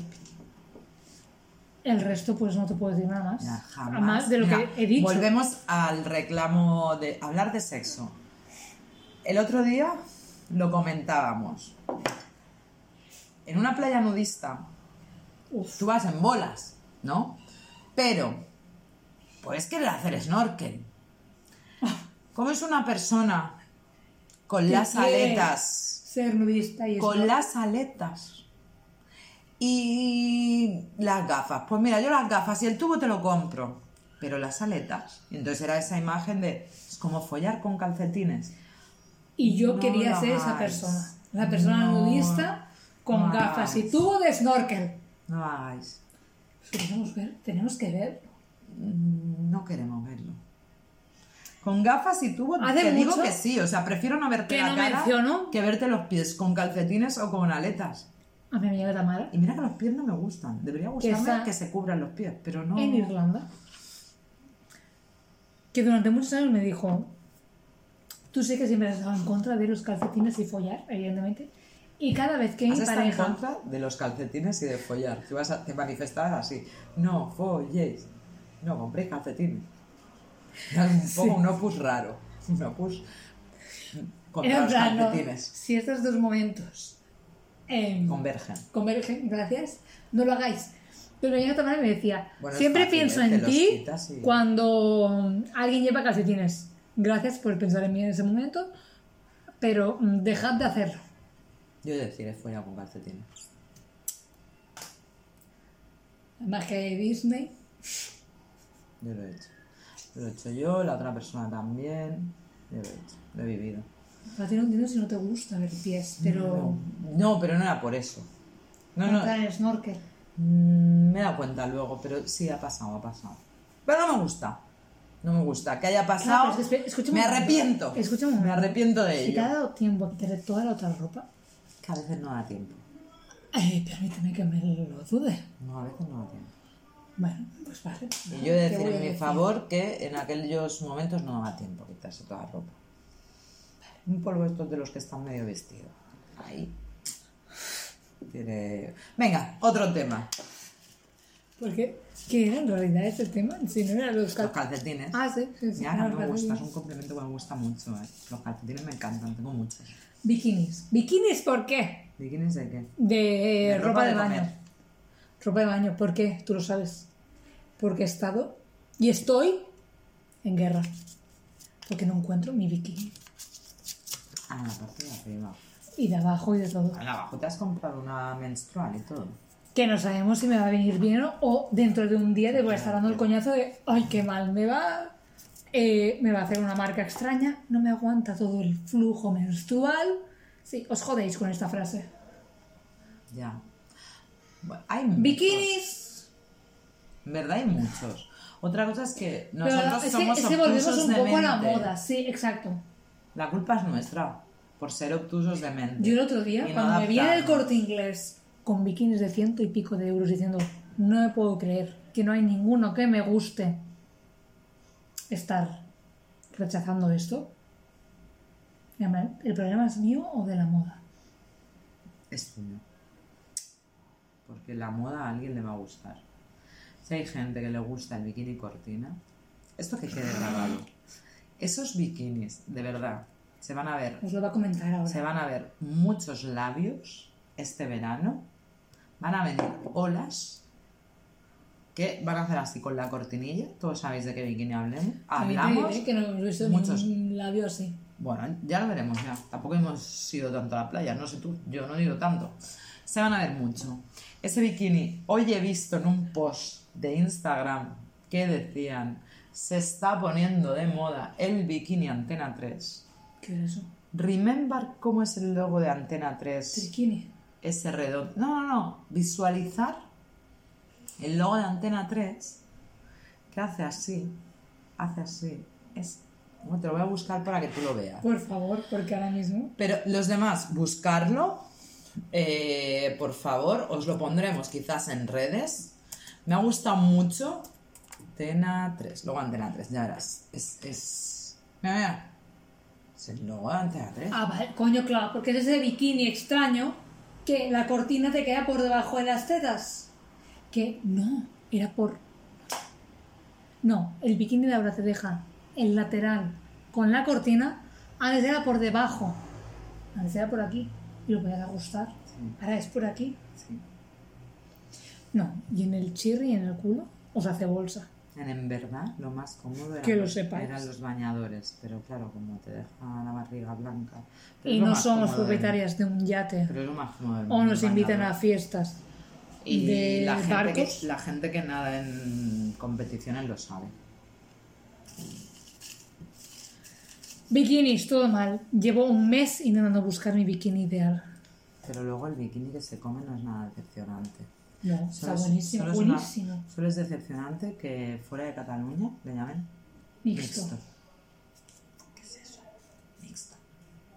El resto, pues no te puedo decir nada más. Ya, jamás. Además de lo que he dicho. Volvemos al reclamo de hablar de sexo. El otro día lo comentábamos. En una playa nudista, Uf. tú vas en bolas, ¿no? Pero puedes querer hacer snorkel. ¿Cómo es una persona con las aletas? Ser nudista y Con las aletas. Y las gafas. Pues mira, yo las gafas y el tubo te lo compro. Pero las aletas. Y entonces era esa imagen de. Es como follar con calcetines. Y yo No quería ser esa persona. La persona No. nudista con No gafas y tubo de snorkel. No hagáis. Tenemos, ver, tenemos que ver. Mm, No queremos verlo. Con gafas y tubo Hace te digo mucho que sí. O sea, prefiero no verte que la no cara menciono. que verte los pies con calcetines o con aletas. A mi amiga Tamara, Y mira que los pies no me gustan. Debería gustarme que se cubran los pies, pero no. en Irlanda, que durante muchos años me dijo, tú sé que siempre has estado en contra de los calcetines y follar, evidentemente, y cada vez que mi Has estado en pareja... contra de los calcetines y de follar. Tú vas a, te así. No folléis. No compréis calcetines. Era un poco un opus raro. Un opus contra los calcetines. si estos dos momentos em, Convergen. convergen, gracias, no lo hagáis. Pero mi amiga Tamara me decía, Bueno, siempre fácil, pienso ¿eh? En ti quitas y- cuando alguien lleva calcetines. Gracias por pensar en mí en ese momento, pero mm, dejad de hacerlo. Yo decir, he follado con calcetines. Magia de Disney. Yo lo he hecho. Lo he hecho yo, la otra persona también. Yo lo he hecho. Lo he vivido. A ti no entiendo si no te gusta ver pies, pero... No, pero no era por eso. No, no. snorkel. Mm, Me he dado cuenta luego, pero sí ha pasado, ha pasado. Pero no me gusta. No me gusta. Que haya pasado. Claro, es que me arrepiento. Escucha un Me arrepiento de Si te ha ello. dado tiempo a quitarle toda la otra ropa, Que a veces no da tiempo. eh, permíteme que me lo dude. No, a veces no da tiempo. Bueno, pues vale. Y yo he de ¿Qué decir en mi decir? favor que en aquellos momentos no da tiempo quitarse toda la ropa. Un polvo estos de los que están medio vestidos. Ahí. Tiene... Venga, otro tema. Porque, ¿qué era en realidad este tema? Si no eran los Los cal... calcetines. Ah, sí, sí, eran no me los gusta, es un complemento que me gusta mucho. eh. Los calcetines me encantan, tengo muchos. Bikinis. ¿Bikinis por qué? ¿Bikinis de qué? De, De ropa, ropa de, de baño. comer. Ropa de baño, ¿por qué? Tú lo sabes. Porque he estado y estoy en guerra. Porque no encuentro mi bikini. Ah, la parte de arriba. Y de abajo y de todo. Ah, abajo te has comprado una menstrual y todo. Que no sabemos si me va a venir bien o- o dentro de un día te voy a estar dando el coñazo de ¡ay, qué mal me va! Eh, me va a hacer una marca extraña, no me aguanta todo el flujo menstrual. Sí, os jodéis con esta frase. Ya. Bueno, hay muchos. Bikinis. Verdad hay muchos. Otra cosa es que nosotros es que, somos es que volvemos un de poco a la moda, sí, exacto. La culpa es nuestra por ser obtusos de mente. Yo el otro día, no cuando me vi en el corte inglés con bikinis de ciento y pico de euros diciendo, no me puedo creer que no hay ninguno que me guste estar rechazando esto. ¿El problema es mío o de la moda? Es tuyo. Porque la moda a alguien le va a gustar. Si hay gente que le gusta el bikini cortina, esto que quede grabado. Esos bikinis, de verdad, se van a ver Os lo va a comentar ahora. se van a ver muchos labios este verano. Van a venir olas que van a hacer así con la cortinilla. Todos sabéis de qué bikini hablemos. Hablamos. diré que no hemos visto muchos. un labio así. Bueno, ya lo veremos ya. Tampoco hemos ido tanto a la playa, no sé tú, yo no he ido tanto. Se van a ver mucho. Ese bikini, hoy he visto en un post de Instagram que decían, se está poniendo de moda el bikini Antena 3. ¿Qué es eso? Remember cómo es el logo de Antena 3. Triquini. ese redondo. No, no, no. Visualizar el logo de Antena 3 que hace así. Hace así. Es. Bueno, te lo voy a buscar para que tú lo veas. Por favor, porque ahora mismo. Pero los demás, buscarlo. Eh, por favor, os lo pondremos quizás en redes. Me ha gustado mucho. Antena 3. Logo Antena 3, ya verás. Es. es... Mira, mira. Es el logo de Antena 3. Ah, vale, coño, claro, porque es ese bikini extraño que la cortina te queda por debajo de las tetas. Que no, era por. No, el bikini de ahora te deja el lateral con la cortina, antes era por debajo. Antes era por aquí y lo podías ajustar. Ahora es por aquí. Sí. No, y en el chirri y en el culo os hace bolsa. En, en verdad, lo más cómodo eran, Que lo sepáis. eran los bañadores, pero claro, como te deja la barriga blanca. Pero Y no somos propietarias de un yate. Pero es lo más cómodo O nos invitan a fiestas Y de la gente, barcos. que, la gente que nada en competiciones lo sabe. Bikinis, todo mal. Llevo un mes intentando buscar mi bikini ideal. Pero luego el bikini que se come no es nada decepcionante. No, Solo está es- buenísimo. solo es una- buenísimo. solo es decepcionante que fuera de Cataluña le llamen Mixto. ¿Qué es eso? Mixto.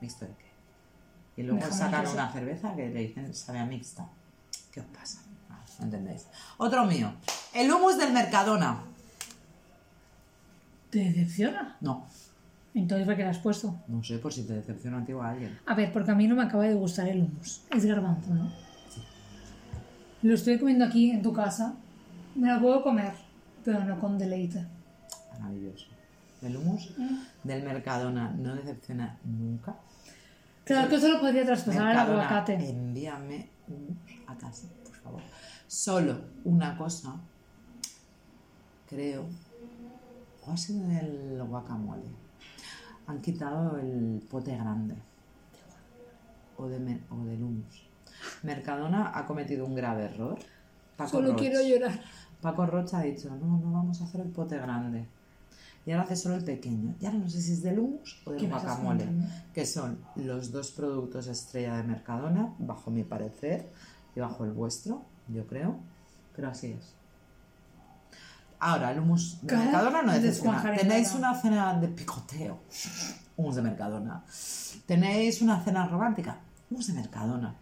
¿Mixto de qué? Y luego sacan una cerveza que le dicen sabe a mixta. ¿Qué os pasa? Ah, no entendéis. Otro mío. El humus del Mercadona. ¿Te decepciona? No, Entonces, ¿para qué lo has puesto? no sé por si te decepciona a ti o a alguien. A ver, porque a mí no me acaba de gustar el hummus. Es garbanzo, ¿no? Lo estoy comiendo aquí en tu casa. Me lo puedo comer, pero no con deleite. Maravilloso. El humus del Mercadona no decepciona nunca. Claro que eso lo podría traspasar al aguacate. envíame humus a casa, por favor. Solo una cosa, creo, o ha sido el guacamole. Han quitado el pote grande. O, de o del humus. Mercadona ha cometido un grave error. Paco Solo Roch. quiero llorar. Paco Rocha ha dicho, no, no vamos a hacer el pote grande. Y ahora hace solo el pequeño. Y ahora no sé si es del hummus o del ¿Qué me estás guacamole, que son los dos productos estrella de Mercadona, bajo mi parecer, y bajo el vuestro, yo creo. Pero así es. Ahora, el hummus de Mercadona no de decepciona. Tenéis una cena de picoteo, hummus de Mercadona. Tenéis una cena romántica, hummus de Mercadona.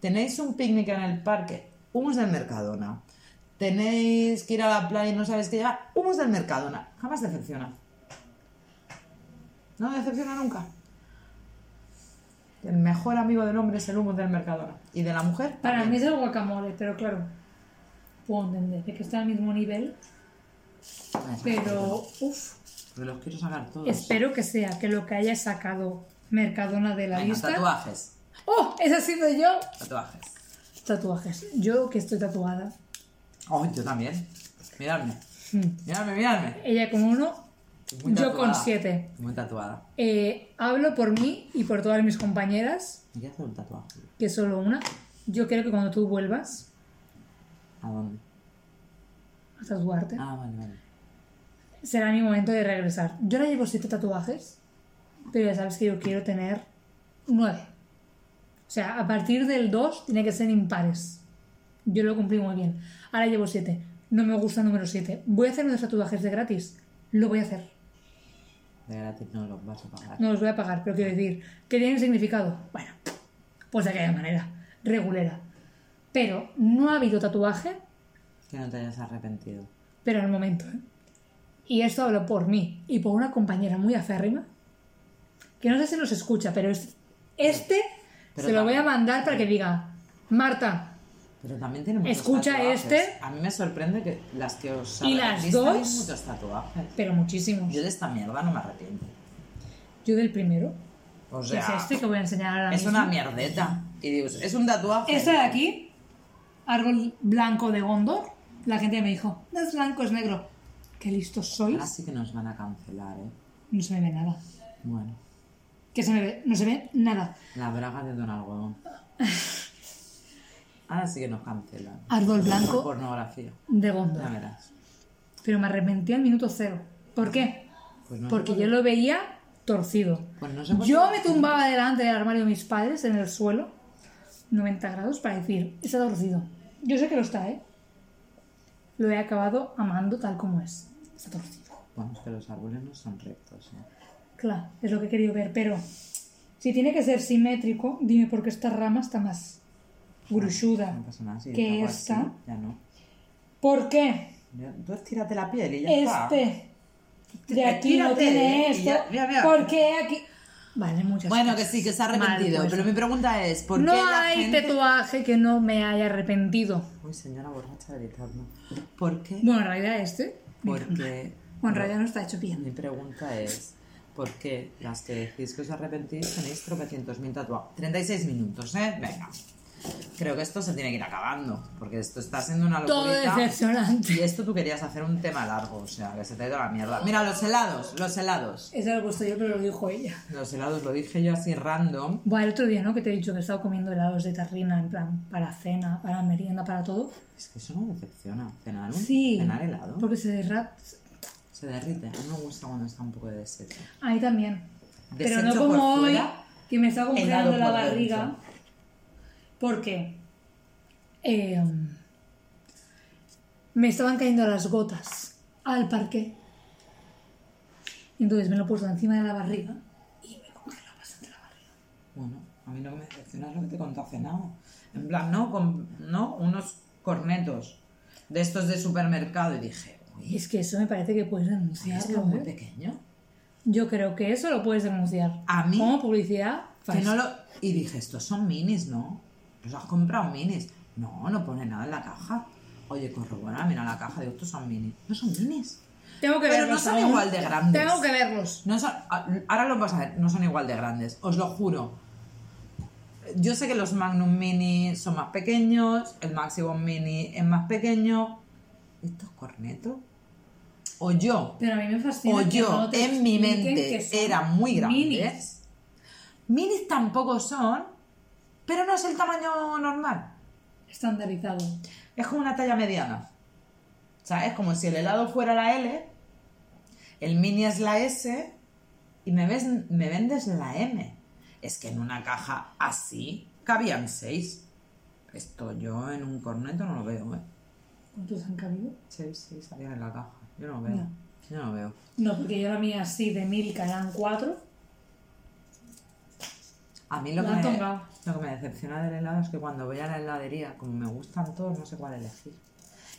Tenéis un picnic en el parque, hummus del Mercadona. Tenéis que ir a la playa y no sabéis qué llevar, hummus del Mercadona. Jamás decepciona. No decepciona nunca. El mejor amigo del hombre es el hummus del Mercadona. Y de la mujer. Para también. mí es el guacamole, pero claro, puedo entender de que está al mismo nivel, pero uff, Porque los quiero sacar todos. espero que sea que lo que haya sacado Mercadona de la Venga, lista. tatuajes. ¡Oh! Esa ha sido yo. Tatuajes. Tatuajes. Yo que estoy tatuada. Oh, yo también. Miradme. Hmm. Miradme, miradme. Ella con uno, Muy yo con siete. Muy tatuada. Eh, hablo por mí y por todas mis compañeras, ¿Me quieres hacer un tatuaje? que es solo una. Yo creo que cuando tú vuelvas ¿A dónde? A tatuarte, Ah, vale, vale. será mi momento de regresar. Yo ahora llevo siete tatuajes, pero ya sabes que yo quiero tener nueve. O sea, a partir del 2 tiene que ser impares. Yo lo cumplí muy bien. Ahora llevo siete. No me gusta el número 7. ¿Voy a hacer unos tatuajes de gratis? Lo voy a hacer. De gratis no los vas a pagar. No los voy a pagar, pero quiero decir, ¿que tienen significado? Bueno, pues de aquella manera, regulera. Pero no ha habido tatuaje, Que no te hayas arrepentido. pero al momento, ¿eh? Y esto hablo por mí y por una compañera muy aférrima, que no sé si nos escucha, pero es- este Pero se lo voy a mandar para que diga, Marta, Pero también tiene muchos Escucha tatuajes. este. A mí me sorprende que las que os Y las dos. muchos tatuajes. pero muchísimos. Yo de esta mierda no me arrepiento. Yo del primero, O que sea, es este que voy a enseñar ahora es mismo. una mierdeta. Y digo, es un tatuaje. Este de aquí, árbol blanco de Gondor, la gente me dijo, no es blanco, es negro. Qué listos sois. Ahora sí que nos van a cancelar, ¿eh? No se me ve nada. Bueno, Que se me ve, no se ve nada. la braga de Don Algodón. Ahora sí que nos cancelan. Árbol blanco pornografía. de Gondor. verás. Pero me arrepentí al minuto cero. ¿Por qué? Pues no Porque por yo lo veía torcido. Pues no sé por Yo me tumbaba delante del armario de mis padres en el suelo, 90 grados, para decir, está torcido. Yo sé que lo está, ¿eh? Lo he acabado amando tal como es. Está torcido. Bueno, es que los árboles no son rectos, ¿eh? Claro, es lo que he querido ver, pero si tiene que ser simétrico, dime por qué esta rama está más gruchuda No nada. Si que así, esta. ya no. ¿Por qué? Tú estírate la piel y ya está. Este de aquí no tiene esto. ya- mira, mira. ¿Por qué aquí? Vale, muchas Bueno, que cosas. sí, que se ha Mal arrepentido. pero mi pregunta es, ¿por no qué la hay gente... tatuaje que no me haya arrepentido. Uy, señora borracha gritando. ¿Por qué? Bueno, en realidad este. Porque... Bueno, en realidad no está hecho bien. Mi pregunta es, ¿por qué las que decís que os arrepentís tenéis tropecientos mil tatuajes? 36 minutos, ¿eh? Venga. Creo que esto se tiene que ir acabando, porque esto está siendo una Todo locura. decepcionante. Y esto tú querías hacer un tema largo, o sea, que se te ha ido la mierda. Mira, los helados, los helados. Eso lo he puesto yo, pero lo dijo ella. Los helados lo dije yo así random. Bueno, el otro día, ¿no? Que te he dicho que he estado comiendo helados de tarrina, en plan, para cena, para merienda, para todo. Es que eso no decepciona. Cenar, un, Sí. cenar helado Porque se derrata. se derrite. A mí me gusta cuando está un poco de deshecho. Ahí también. Pero no como por hoy, fuera, que me está congelando la barriga. dentro. Porque eh, me estaban cayendo las gotas al parque. Entonces me lo he puesto encima de la barriga y me congeló bastante la barriga. Bueno, a mí lo que me decepciona es lo que te conté hace nada. En plan, ¿no? Con, ¿no? Unos cornetos de estos de supermercado y dije, uy, es que eso me parece que puedes es que es muy ¿eh? pequeño. Yo creo que eso lo puedes denunciar. A mí- Como publicidad. Que falsa. no lo... Y dije, estos son minis, ¿no? ¿Los has comprado minis? No, no pone nada en la caja. Oye, corrobora, mira la caja, digo, estos son minis. No son minis. Tengo que Pero verlos. no son igual de grandes. Tengo que verlos. No son, a- ahora lo vas a ver, no son igual de grandes, os lo juro. Yo sé que los Magnum Mini son más pequeños, el Maximum Mini es más pequeño. ¿Estos cornetos? O yo, Pero a mí me fascina. o yo no en mi mente eran muy grandes. minis. Minis tampoco son, pero no es el tamaño normal. Estandarizado. Es como una talla mediana. O sea, es como si el helado fuera la L, el mini es la S y me, ves, me vendes la M. Es que en una caja así cabían seis. Esto yo en un corneto no lo veo, ¿eh? ¿Cuántos han cabido? Seis, seis salían en la caja. Yo no veo. No. Yo no veo. No, porque yo la mía así de Milka eran cuatro. A mí lo que, me, lo que me decepciona del helado es que cuando voy a la heladería, como me gustan todos, no sé cuál elegir.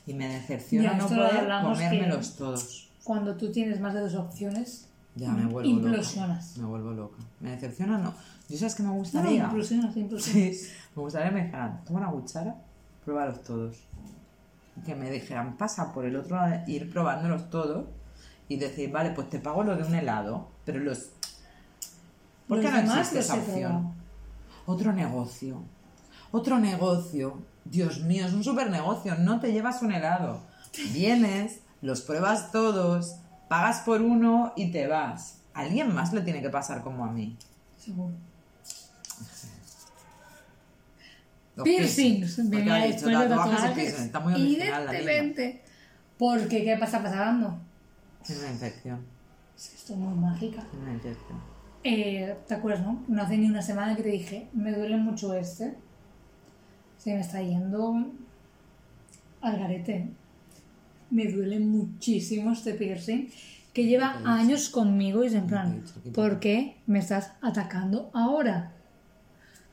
Y me decepciona Ya, no poder comérmelos todos. Cuando tú tienes más de dos opciones, Ya me vuelvo implosionas. loca. Me vuelvo loca. Me decepciona, no. Yo sabes que me No, no, gustaría. implosionas, implosionas. Sí, me gustaría que me dijeran, toma una cuchara, pruébalos todos. Que me dijeran, pasa por el otro lado, ir probándolos todos y decir, vale, pues te pago lo de un helado, pero los. ¿Por qué no existe esa opción? Otro negocio. Otro negocio. Dios mío, es un super negocio. No te llevas un helado. Vienes, los pruebas todos, pagas por uno y te vas. A alguien más le tiene que pasar como a mí. Seguro. Los Piercings. Venía ha dicho después de tatuajes. Está muy. Evidentemente. Porque, ¿qué pasa pasando? Tiene una infección. Es que estoy muy mágica. Tiene una infección. Eh, ¿Te acuerdas, no? No hace ni una semana que te dije, me duele mucho este. Se me está yendo al garete. Me duele muchísimo este piercing que lleva años conmigo y es en plan, ¿por qué me estás atacando ahora?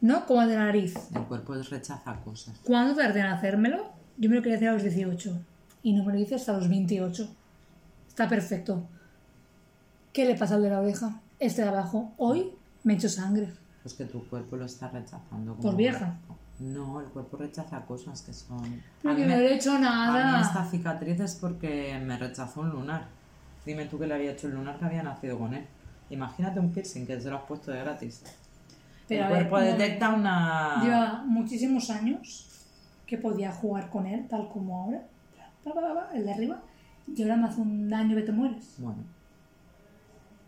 ¿No? Como de la nariz. El cuerpo rechaza cosas. ¿Cuándo tardé en hacérmelo? Yo me lo quería hacer a los 18 y no me lo hice hasta los 28. está perfecto. ¿Qué le pasa al de la oreja? Este de abajo, hoy me echo sangre. Pues que tu cuerpo lo está rechazando. ¿Por vieja? No, el cuerpo rechaza cosas que son... Pero que no me- le he hecho A mí nada. esta cicatriz es porque me rechazó un lunar. Dime tú que le había hecho el lunar que había nacido con él. Imagínate un piercing que se lo has puesto de gratis. Pero el cuerpo detecta una... Lleva muchísimos años que podía jugar con él, tal como ahora. El de arriba. Y ahora me hace un daño que te mueres. Bueno,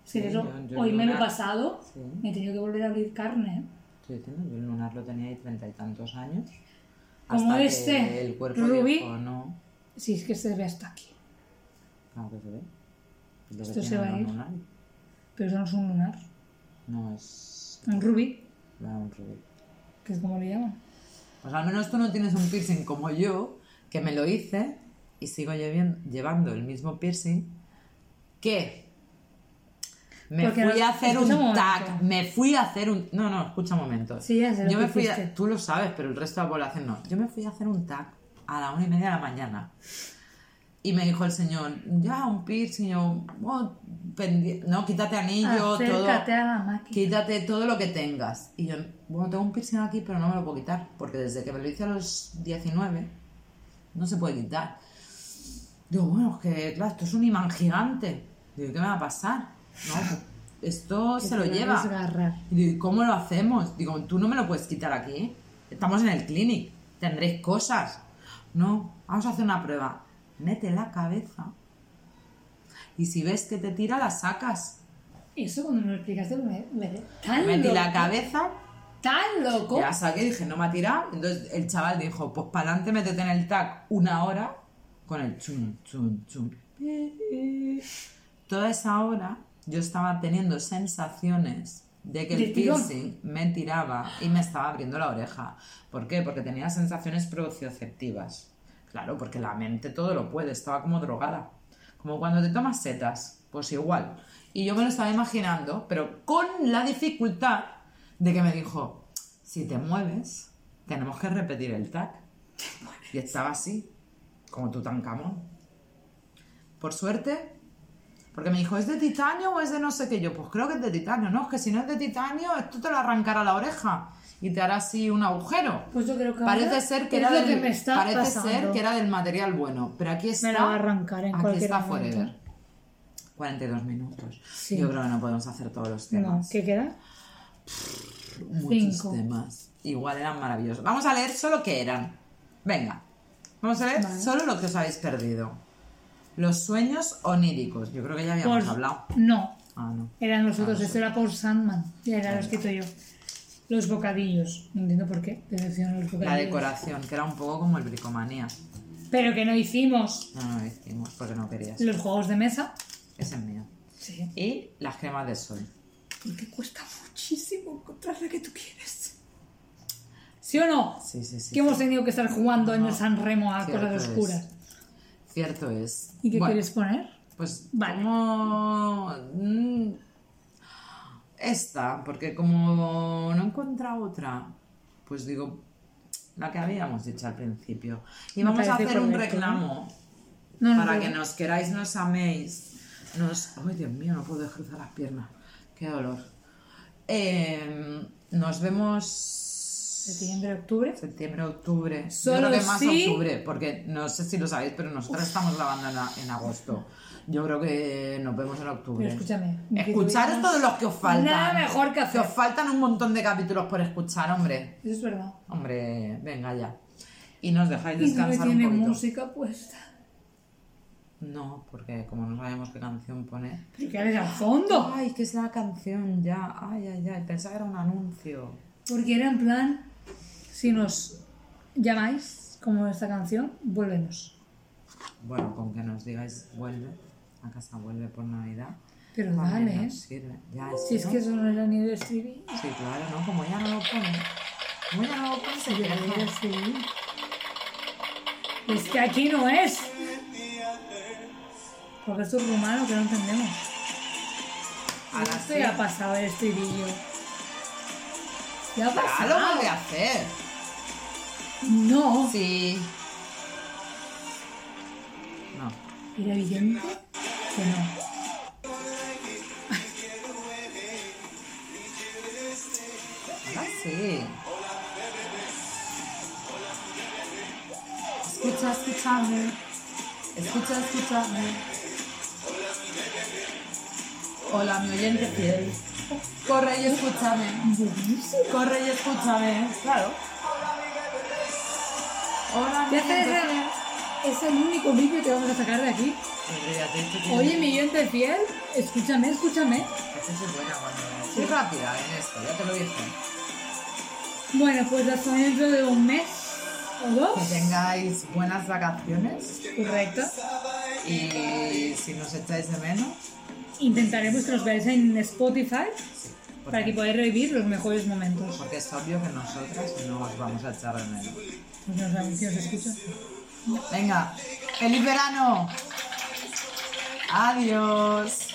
Sí, eso, yo- yo hoy me lo he lunar- pasado, sí. me he tenido que volver a abrir carne. Estoy diciendo, yo el lunar lo tenía ahí treinta y tantos años. Como hasta que este, el cuerpo Ruby. no, Si es que se ve hasta aquí. claro que se ve. Es lo que Esto se va a ir. lunares. Pero eso no es un lunar. No es... Un rubí, Bueno, un rubí. que es como le llaman. Pues al menos tú no tienes un piercing como yo, que me lo hice y sigo llevando el mismo piercing que me Porque fui no- a hacer un tag, me fui a hacer un... No, no, escucha un momento. Sí, ya sé lo Yo que me fui a-. Tú lo sabes, pero el resto de la población no. Yo me fui a hacer un tag a la una y media de la mañana. Y me dijo el señor, ya, un piercing, yo, oh, no, quítate anillo, todo. Acércate a la máquina. Quítate todo lo que tengas. Y yo, bueno, tengo un piercing aquí, pero no me lo puedo quitar. Porque desde que me lo hice a los 19, no se puede quitar. Digo, bueno, es que, claro, esto es un imán gigante. Digo, ¿qué me va a pasar? No, esto se lo lleva. desgarrar. Y digo, ¿y cómo lo hacemos? Digo, tú no me lo puedes quitar aquí. Estamos en el clinic. Tendréis cosas. No, vamos a hacer una prueba. Mete la cabeza. Y si ves que te tira, la sacas. Eso cuando me lo explicaste me, me tan Metí loco. la cabeza Tan loco. Ya saqué, dije, no me ha tirado. Entonces el chaval dijo, pues para adelante métete en el tag una hora con el chum, chum, chum. Toda esa hora yo estaba teniendo sensaciones de que el piercing me tiraba y me estaba abriendo la oreja. ¿Por qué? Porque tenía sensaciones procioceptivas. Claro, porque la mente todo lo puede, estaba como drogada. Como cuando te tomas setas, pues igual. Y yo me lo estaba imaginando, pero con la dificultad de que me dijo, si te mueves, tenemos que repetir el tag. Y estaba así, como Tutankamón. Por suerte, porque me dijo, ¿es de titanio o es de no sé qué? Yo, pues creo que es de titanio. No, es que si no es de titanio, esto te lo arrancará la oreja y te hará así un agujero. Pues yo creo que Parece ahora ser que era del, que me está parece pasando. ser que era del material bueno, pero aquí está. Me la va a arrancar en aquí está momento. forever. 42 minutos. Sí. Yo creo que no podemos hacer todos los No, temas. ¿qué queda? Muchos Cinco. temas. Igual eran maravillosos. Vamos a leer solo qué eran. Venga. Vamos a leer Vale. solo lo que os habéis perdido. Los sueños oníricos. Yo creo que ya habíamos Por- hablado. No, Ah, no. eran los otros. Esto era por Sandman. Ya era lo escrito yo. Los bocadillos. No entiendo por qué. Pero los bocadillos. La decoración, que era un poco como el bricomanía. Pero que no hicimos. No, no lo hicimos porque no querías. Los juegos de mesa. Ese es mío. Sí. Y las cremas de sol. Porque cuesta muchísimo encontrar la que tú quieres. ¿Sí o no? Sí, sí, sí. que hemos tenido que estar jugando en el San Remo a cosas es. Cierto es. ¿Y qué Bueno, quieres poner? Pues Vale. como... mm, Esta, porque como no he encontrado otra, pues digo, la que habíamos dicho al principio. Y Me vamos a hacer un reclamo No, no, para que nos queráis, nos améis. Nos... Ay, Dios mío, no puedo cruzar las piernas. Qué dolor. Eh, nos vemos Septiembre, octubre. septiembre, octubre. Solo Yo creo que más sí. octubre, porque no sé si lo sabéis, pero nosotros estamos grabando en, agosto. Yo creo que nos vemos en octubre. Pero escúchame. ni que Escuchar tuviéramos todos los que os faltan. Nada mejor que hacer. os faltan un montón de capítulos por escuchar, hombre. Eso es verdad. Hombre, venga ya. Y nos dejáis Y descansar un tiene poquito. música puesta. No, porque como no sabemos qué canción poner. Pero que haces al fondo. Ay, que es la canción ya. Ay, ay, ay. Pensaba que era un anuncio. Porque era en plan, si nos llamáis, como esta canción, volvemos. Bueno, con que nos digáis vuelve. A casa vuelve por Navidad. Pero dale, ¿eh? sirve. Ya, Si es ¿no? que eso no era ni el estribillo. Sí, claro, ¿no? Como ya no lo pone. Como ya no lo pone, se Ni el queja. estribillo. Es que aquí no es. Porque esto es rumano que no entendemos. Ahora Esto sí. ya ha pasado el estribillo. Ya ha Ya lo pasado. vuelve a hacer. No. Sí. No. Era evidente. Que no. Ahora sí. Escucha, escúchame. Escucha, escúchame. Hola, mi oyente fiel. Corre y escúchame. Corre y escúchame. Claro. Ya te es el único vídeo que vamos a sacar de aquí. Oye, mi oyente fiel, escúchame, escúchame. Esta es buena cuando... Soy rápida en esto, ya te lo dije. Bueno, pues hasta dentro de un mes o dos. Que tengáis buenas vacaciones Correcto. y si nos echáis de menos, Intentaremos que nos veáis en Spotify pues para que podáis revivir los mejores momentos. porque es obvio que nosotras no os vamos a echar de menos. Pues no sabemos quién os escucha. Venga, feliz verano. Adiós.